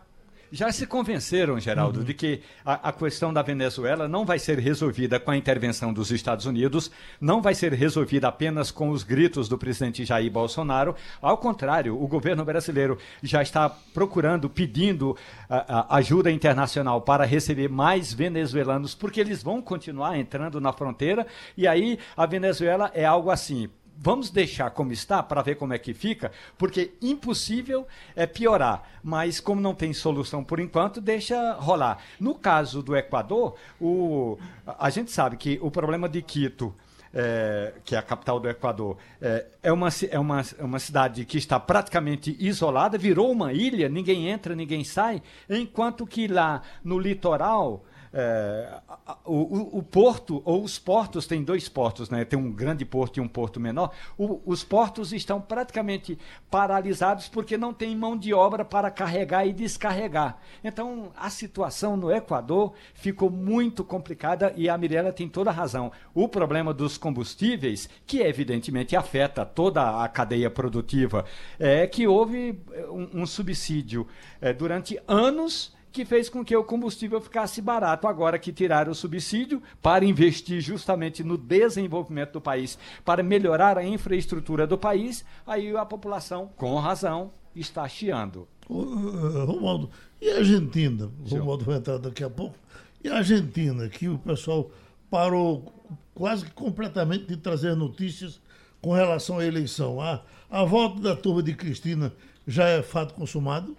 Já se convenceram, Geraldo, de que a, a questão da Venezuela não vai ser resolvida com a intervenção dos Estados Unidos, não vai ser resolvida apenas com os gritos do presidente Jair Bolsonaro. Ao contrário, o governo brasileiro já está procurando, pedindo a- a ajuda internacional para receber mais venezuelanos, porque eles vão continuar entrando na fronteira. E aí a Venezuela é algo assim vamos deixar como está para ver como é que fica, porque impossível é piorar. Mas como não tem solução por enquanto, deixa rolar. No caso do Equador, o, a gente sabe que o problema de Quito é, que é a capital do Equador, é, é, uma, é, uma, é uma cidade que está praticamente isolada, virou uma ilha, ninguém entra, ninguém sai, enquanto que lá no litoral é, o, o, porto, ou os portos, tem dois portos, né? tem um grande porto e um porto menor. O, os portos estão praticamente paralisados porque não tem mão de obra para carregar e descarregar. Então, a situação no Equador ficou muito complicada e a Mirella tem toda a razão. O problema dos combustíveis, que evidentemente afeta toda a cadeia produtiva, é que houve um, um subsídio é, durante anos que fez com que o combustível ficasse barato. Agora que tiraram o subsídio para investir justamente no desenvolvimento do país, para melhorar a infraestrutura do país, aí a população, com razão, está chiando. Romualdo, e a Argentina? O Romualdo vai entrar daqui a pouco. E a Argentina, que o pessoal parou quase que completamente de trazer notícias com relação à eleição. A, a volta da turma de Cristina já é fato consumado?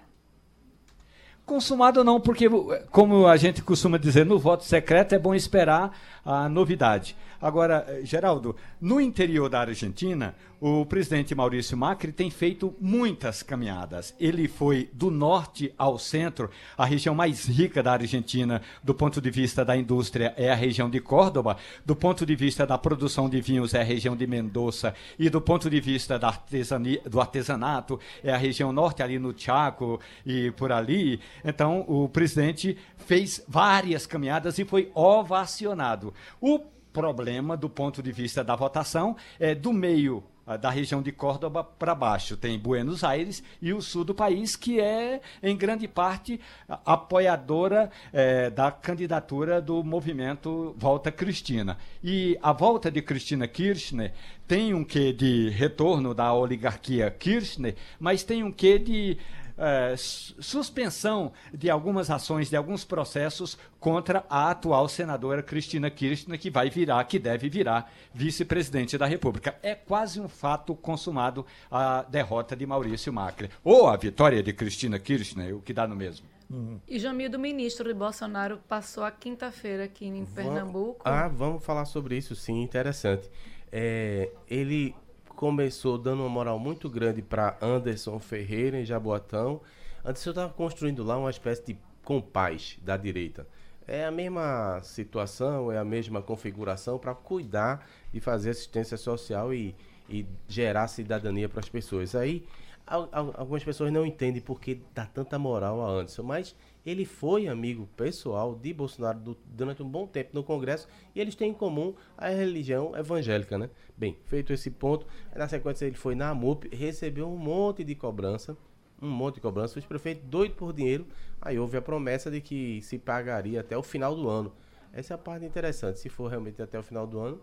Consumado não, porque, como a gente costuma dizer, no voto secreto é bom esperar a novidade. Agora, eh, Geraldo, no interior da Argentina, o presidente Maurício Macri tem feito muitas caminhadas. Ele foi do norte ao centro, a região mais rica da Argentina, do ponto de vista da indústria, é a região de Córdoba, do ponto de vista da produção de vinhos, é a região de Mendoza, e do ponto de vista da artesania, do artesanato, é a região norte, ali no Chaco e por ali. Então, o presidente fez várias caminhadas e foi ovacionado. O problema do ponto de vista da votação é do meio ah, da região de Córdoba para baixo. Tem Buenos Aires e o sul do país, que é, em grande parte, apoiadora é, da candidatura do movimento Volta Cristina. E a volta de Cristina Kirchner tem um quê de retorno da oligarquia Kirchner, mas tem um quê de é, suspensão de algumas ações, de alguns processos contra a atual senadora Cristina Kirchner, que vai virar, que deve virar vice-presidente da República. É quase um fato consumado a derrota de Maurício Macri. Ou a vitória de Cristina Kirchner, o que dá no mesmo. Uhum. E Jamil, do ministro de Bolsonaro, passou a quinta-feira aqui em Pernambuco. Ah, vamos falar sobre isso, sim, interessante. É, ele começou dando uma moral muito grande para Anderson Ferreira em Jaboatão. Anderson estava construindo lá uma espécie de compaz da direita. É a mesma situação, é a mesma configuração para cuidar e fazer assistência social e, e gerar cidadania para as pessoas. Aí algumas pessoas não entendem por que dá tanta moral a Anderson, mas ele foi amigo pessoal de Bolsonaro do, durante um bom tempo no Congresso e eles têm em comum a religião evangélica, né? Bem, feito esse ponto, na sequência ele foi na AMUP, recebeu um monte de cobrança, um monte de cobrança, os prefeitos doido por dinheiro, aí houve a promessa de que se pagaria até o final do ano. Essa é a parte interessante, se for realmente até o final do ano,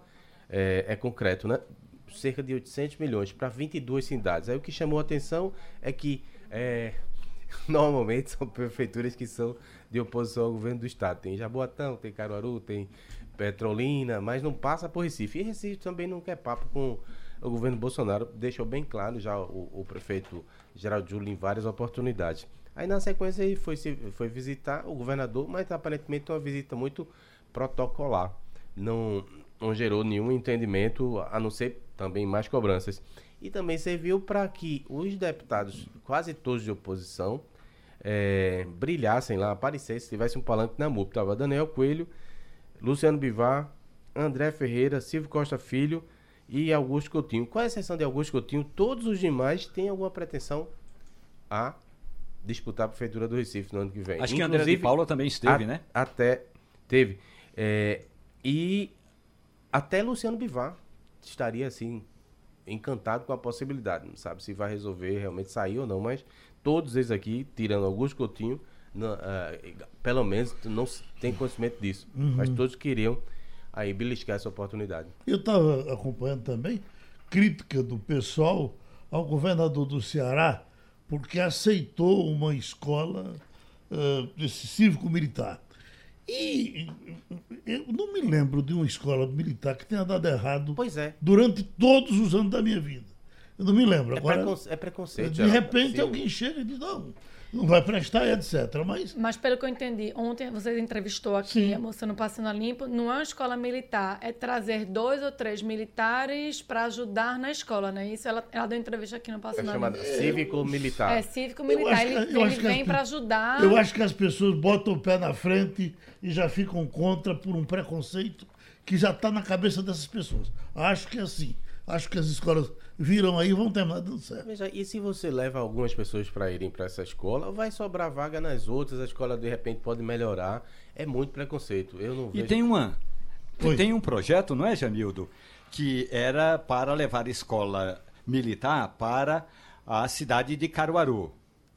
é, é concreto, né? Cerca de 800 milhões para 22 cidades. Aí o que chamou a atenção é que é, <laughs> normalmente são prefeituras que são de oposição ao governo do estado. Tem Jaboatão, tem Caruaru, tem Petrolina, mas não passa por Recife. E Recife também não quer papo com o governo Bolsonaro, deixou bem claro já o, o prefeito Geraldo Júlio em várias oportunidades. Aí na sequência ele foi, foi visitar o governador, mas aparentemente uma visita muito protocolar. Não, não gerou nenhum entendimento, a não ser também mais cobranças e também serviu para que os deputados, quase todos de oposição, é, brilhassem lá, aparecessem, tivesse um palanque na MUP. Tava Daniel Coelho, Luciano Bivar, André Ferreira, Silvio Costa Filho e Augusto Coutinho. Com a exceção de Augusto Coutinho, todos os demais têm alguma pretensão a disputar a Prefeitura do Recife no ano que vem. Acho Inclusive, que André de Paula também esteve, a, né? Até teve. É, e até Luciano Bivar estaria assim encantado com a possibilidade. Não sabe se vai resolver realmente sair ou não, mas todos eles aqui, tirando Augusto Coutinho, não, uh, pelo menos não tem conhecimento disso. Uhum. Mas todos queriam aí beliscar essa oportunidade. Eu estava acompanhando também crítica do pessoal ao governador do Ceará porque aceitou uma escola uh, cívico-militar. E eu não me lembro de uma escola militar que tenha dado errado é. durante todos os anos da minha vida. Eu não me lembro. É, Agora, preconce- é preconceito. de Geraldo. repente Sim. alguém chega e diz, não, não vai prestar, etc. Mas Mas pelo que eu entendi, ontem você entrevistou aqui Sim. a moça no Passando a Limpo, não é uma escola militar, é trazer dois ou três militares para ajudar na escola, não é isso? Ela, ela deu entrevista aqui no É Passando a chamada Limpo. cívico-militar. É cívico-militar, ele, que- ele vem para ajudar. eu acho que as pessoas botam o pé na frente e já ficam contra por um preconceito que já está na cabeça dessas pessoas. Acho que é assim. Acho que as escolas viram aí e vão terminar dando certo. Veja, e se você leva algumas pessoas para irem para essa escola, vai sobrar vaga nas outras, a escola de repente pode melhorar. É muito preconceito. Eu não E vejo. tem uma. Oi. Tem um projeto, não é, Jamildo? Que era para levar a escola militar para a cidade de Caruaru.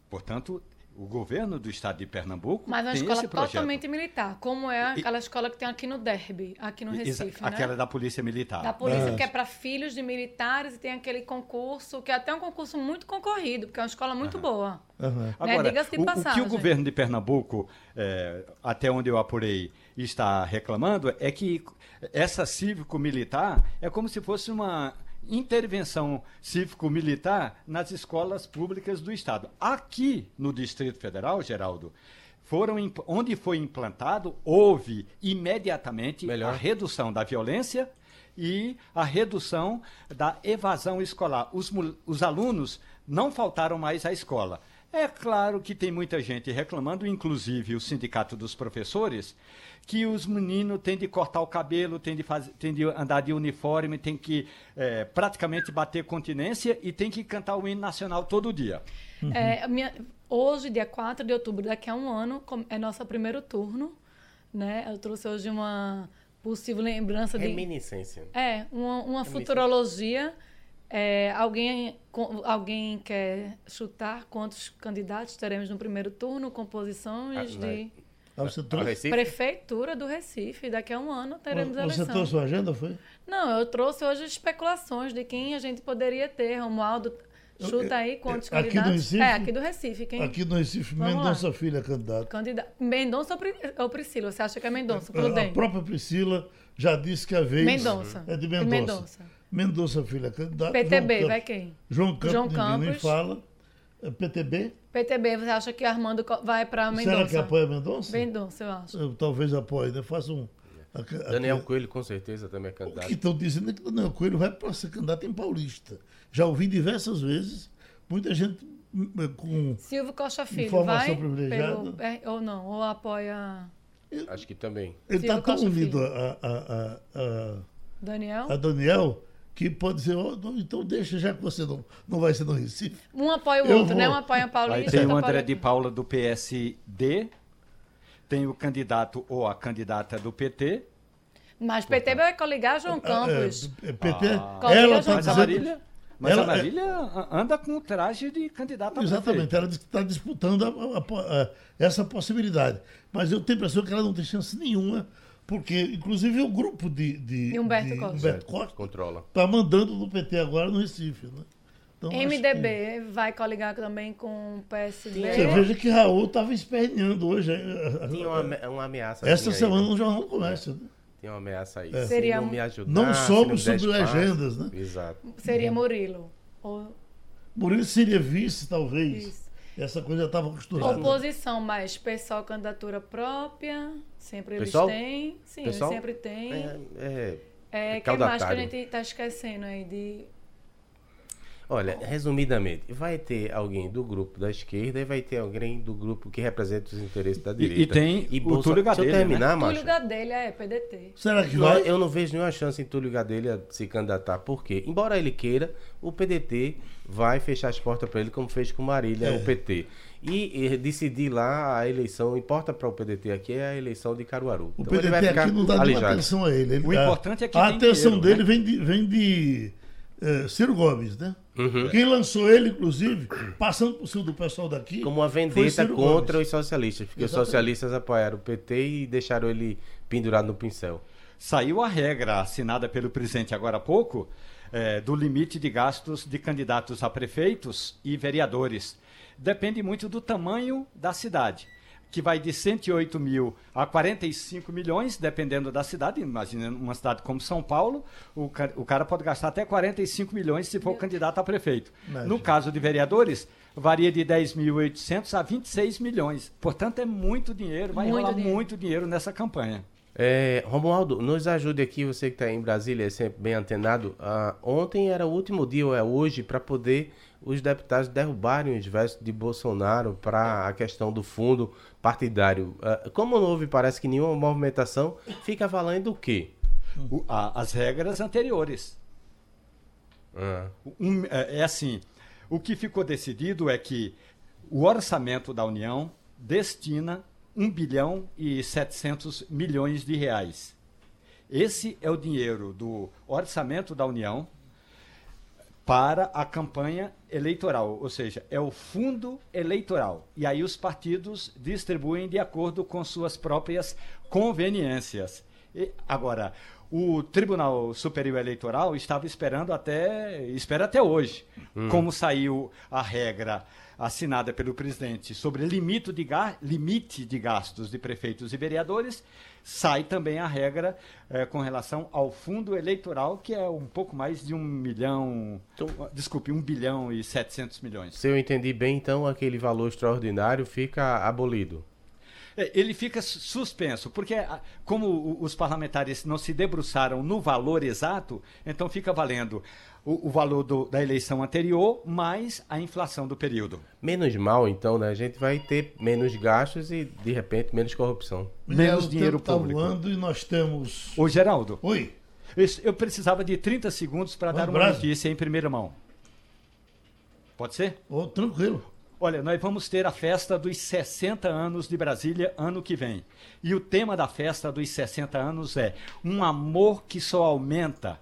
Portanto, o governo do estado de Pernambuco Mas é uma tem escola totalmente militar, como é aquela escola que tem aqui no Derby, aqui no Recife, né? Aquela da Polícia Militar. Da polícia, Ah. que é para filhos de militares e tem aquele concurso, que é até um concurso muito concorrido, porque é uma escola muito boa. Aham. Agora, Né? Diga-se de o- o, que o governo de Pernambuco, é, até onde eu apurei, está reclamando é que essa cívico-militar é como se fosse uma intervenção cívico-militar nas escolas públicas do Estado. Aqui no Distrito Federal, Geraldo, foram onde foi implantado, houve imediatamente Melhor. a redução da violência e a redução da evasão escolar. Os, os alunos não faltaram mais à escola. É claro que tem muita gente reclamando, inclusive o Sindicato dos Professores, que os meninos têm de cortar o cabelo, têm de, fazer, têm de andar de uniforme, têm que eh, praticamente bater continência e têm que cantar o hino nacional todo dia. É, a minha- hoje, dia 4 de outubro, daqui a um ano, é nosso primeiro turno. Né? Eu trouxe hoje uma possível lembrança de. Reminiscência. É, uma, uma futurologia. É, alguém, alguém quer chutar quantos candidatos teremos no primeiro turno? Composições Ah, de né? Ah, você trouxe, Recife? prefeitura do Recife. Daqui a um ano teremos você eleição. trouxe sua agenda, foi? Não, eu trouxe hoje especulações de quem a gente poderia ter. Romualdo, chuta aí quantos aqui do candidatos. Recife? É, aqui do Recife. Quem? Aqui no Recife, Vamos Mendonça lá. Filho é candidato. Candidato. Mendonça ou Pri- ou Priscila? Você acha que é Mendonça? A Prudente. própria Priscila já disse que a vez Mendonça. é de Mendonça. Mendonça. Mendonça Filho é candidato. PTB, João vai quem? João Campos, João Campos. fala. É PTB? PTB, você acha que Armando vai para Mendonça? Será que apoia Mendonça? Mendonça, eu acho. Eu talvez apoie, né? Faça um... aque- Daniel aque- Coelho, com certeza, também é O candidato. que estão dizendo é que Daniel Coelho vai para ser candidato em Paulista. Já ouvi diversas vezes, muita gente hum, com... Silvio Costa Filho, Informação vai? privilegiada. Pelo, é, ou não, ou apoia Acho que também. Ele está tão unido a, a, a, a, Daniel? a Daniel que pode dizer, "Ó, não, então deixa, já que você não, não vai ser no Recife. Um apoia o outro, vou. né? Um apoia a Aí Paulista. tem o André de Paula do PSD, tem o candidato ou a candidata do PT. Mas PT vai coligar João Campos. É, é, PT, Ah. ela está dizendo... a Marília, mas ela- a Marília a- anda com traje de candidata a Exatamente, ela está disputando a- a- a- essa possibilidade. Mas eu tenho a impressão que ela não tem chance nenhuma, porque, inclusive, o grupo de, de, E Humberto de Costa. Humberto Costa Controla. está mandando no PT agora no Recife. Né? Então, MDB vai coligar também com o PSD. que- Você veja que Raul estava esperneando hoje. Tinha uma, uma ameaça. Essa aí, semana né? no Jornal do Comércio. né? Tinha uma ameaça aí. É. Se Seria não um- me ajudar, Não se somos sobre espaço- legendas, né? Exato. Seria Murilo. Ou, Murilo seria vice, talvez. Isso. Essa coisa já estava costurada. Oposição, mas pessoal candidatura própria. Sempre eles Pessoal? têm. Sim, Pessoal? eles sempre têm. É, é, É, é que mais que a gente está esquecendo aí de. Olha, resumidamente, vai ter alguém do grupo da esquerda e vai ter alguém do grupo que representa os interesses da direita. e tem o Bolsa- Túlio Deixa eu Gadelha, terminar, macho. Túlio Gadelha é PDT. Será que Não, vai? eu não vejo nenhuma chance em Túlio Gadelha se candidatar, porque, embora ele queira, o PDT vai fechar as portas para ele, como fez com Marília, É. o PT. E, e decidir lá a eleição, importa para o PDT aqui é a eleição de Caruaru. O Então ele vai PDT ficar aqui não dá atenção a ele. Ele O dá- importante é que A atenção dinheiro, dele vem de, vem de eh, Ciro Gomes, né? Uhum. Quem lançou ele, inclusive, passando por cima do pessoal daqui. Como uma vendetta contra Gomes. os socialistas, porque os Exatamente. socialistas apoiaram o PT e deixaram ele pendurado no pincel. Saiu a regra assinada pelo presidente agora há pouco eh, do limite de gastos de candidatos a prefeitos e vereadores. Depende muito do tamanho da cidade. Que vai de 108 mil a 45 milhões, dependendo da cidade. Imagina uma cidade como São Paulo, o, ca- o cara pode gastar até 45 milhões se for candidato a prefeito. Imagina. No caso de vereadores, varia de 10.800 a 26 milhões. Portanto, é muito dinheiro, vai Muito rolar dinheiro. muito dinheiro nessa campanha. É, Romualdo, nos ajude aqui, você que está em Brasília, é sempre bem antenado. Ah, ontem era o último dia, ou é hoje, para poder os deputados derrubarem os versos de Bolsonaro para a questão do fundo partidário. Ah, como não houve, parece que nenhuma movimentação, fica valendo o quê? As regras anteriores. Ah, Um- é, é assim, o que ficou decidido é que o orçamento da União destina 1 bilhão e 700 milhões de reais. Esse é o dinheiro do orçamento da União para a campanha eleitoral, ou seja, é o fundo eleitoral. E aí os partidos distribuem de acordo com suas próprias conveniências. E, agora, o Tribunal Superior Eleitoral estava esperando até, espera até hoje, como saiu a regra assinada pelo presidente sobre limite de, limite de gastos de prefeitos e vereadores, sai também a regra eh, com relação ao fundo eleitoral, que é um pouco mais de um milhão, desculpe, um bilhão e 700 milhões. se eu entendi bem, então aquele valor extraordinário fica abolido. É, Ele fica su- suspenso, porque ah, como os parlamentares não se debruçaram no valor exato, então fica valendo o, o valor do- da eleição anterior mais a inflação do período. Menos mal, então, né? A gente vai ter menos gastos e, de repente, menos corrupção. Menos o dinheiro tá público. voando e nós temos. Ô, Geraldo, Oi. isso- eu precisava de 30 segundos para Um dar uma notícia em primeira mão. Pode ser? Ô, tranquilo. Olha, nós vamos ter a festa dos 60 anos de Brasília ano que vem. E o tema da festa dos 60 anos é um amor que só aumenta.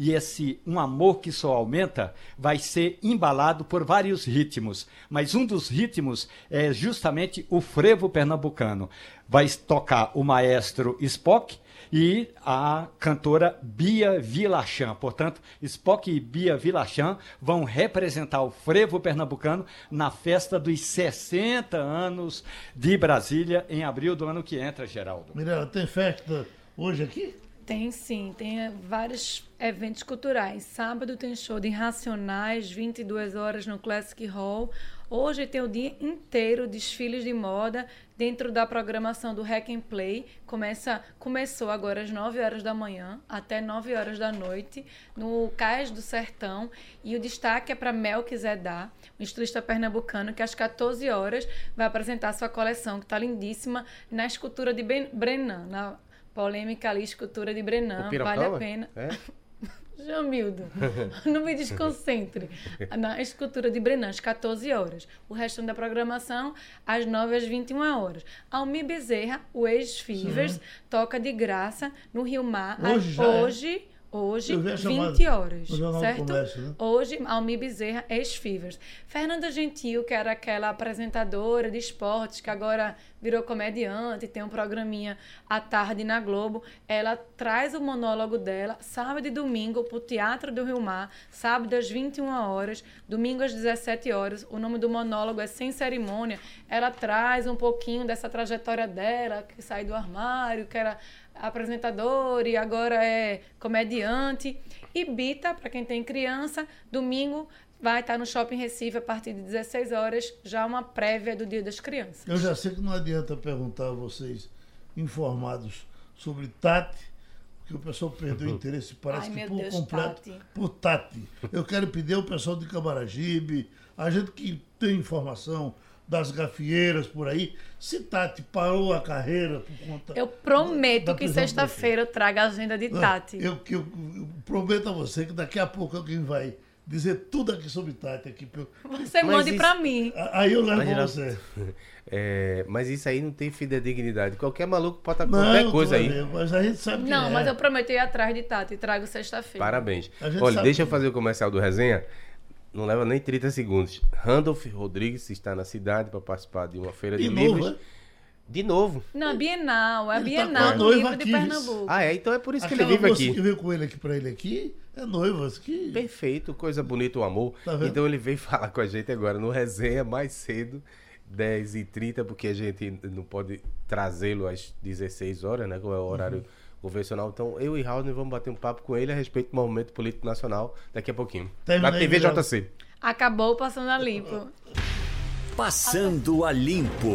E esse um amor que só aumenta vai ser embalado por vários ritmos. Mas um dos ritmos é justamente o frevo pernambucano. Vai tocar o maestro Spock e a cantora Bia Vilachan. Portanto, Spock e Bia Vilachan vão representar o frevo pernambucano na festa dos 60 anos de Brasília em abril do ano que entra, Geraldo. Mirela, tem festa hoje aqui? Tem sim, tem vários eventos culturais. Sábado tem show de Racionais, 22 horas no Classic Hall. Hoje tem o dia inteiro desfiles de moda dentro da programação do Hack and Play. Começa, começou agora às 9 horas da manhã até 9 horas da noite no Cais do Sertão. E o destaque é para Melquizedá, um estilista pernambucano que às 14 horas vai apresentar sua coleção, que está lindíssima, na escultura de Ben- Brenan, na polêmica ali, escultura de Brenan. Vale a pena. É? <laughs> Jamildo, <laughs> não me desconcentre. Na escultura de Brenan, às 14 horas. O resto da programação, às 9 às 21 horas. Almir Bezerra, o ex-Fivers, toca de graça no Rio Mar. Hoje já é? Hoje, hoje Eu vi a 20 chamada horas. no Jornal do certo? Comércio, né? Hoje, Almir Bezerra, ex-Fivers. Fernanda Gentil, que era aquela apresentadora de esportes, que agora virou comediante, tem um programinha à tarde na Globo. Ela traz o monólogo dela, sábado e domingo, para o Teatro do Rio Mar, sábado às 21 horas, domingo às 17 horas. O nome do monólogo é Sem Cerimônia. Ela traz um pouquinho dessa trajetória dela, que sai do armário, que era apresentadora e agora é comediante. E Bita, para quem tem criança, domingo vai estar no Shopping Recife a partir de 16 horas, já uma prévia do Dia das Crianças. Eu já sei que não adianta perguntar a vocês informados sobre Tati, porque o pessoal perdeu o interesse, parece Ai, que por Deus, completo, Tati. por Tati. Eu quero pedir ao pessoal de Camaragibe, a gente que tem informação das gafieiras por aí, se Tati parou a carreira por conta. Eu prometo da que sexta-feira eu trago a agenda de prefeito. Tati. Eu, eu, eu prometo a você que daqui a pouco alguém vai dizer tudo aqui sobre Tati aqui. Você Mas mande pra mim. Aí eu levo Geraldo, você. <laughs> É, mas isso aí não tem fidedignidade. Qualquer maluco pode estar com qualquer coisa aí. Cláudio, Mas a gente sabe que Não, é. mas eu prometo ir atrás de Tati e trago sexta-feira. Parabéns. Olha, deixa eu que- fazer o comercial do resenha. Não leva nem 30 segundos. Randolph Rodrigues está na cidade para participar de uma feira de, De novo, livros. é? De novo. Não, Bienal, é a Ele tá com Bienal a do noiva livro de aqui, viu? Pernambuco. Ah, é? Então é por isso que Aquela ele vive aqui. que veio com ele aqui pra ele aqui é noiva. Que... Perfeito, coisa bonita o amor. Tá vendo? então ele veio <laughs> falar com a gente agora no resenha mais cedo 10h30, porque a gente não pode trazê-lo às 16 horas, né? Como é o horário Uhum. Convencional. Então, eu e Raul vamos bater um papo com ele a respeito do movimento político nacional daqui a pouquinho. Termina Na TV. JC. Acabou passando a limpo. Passando a limpo.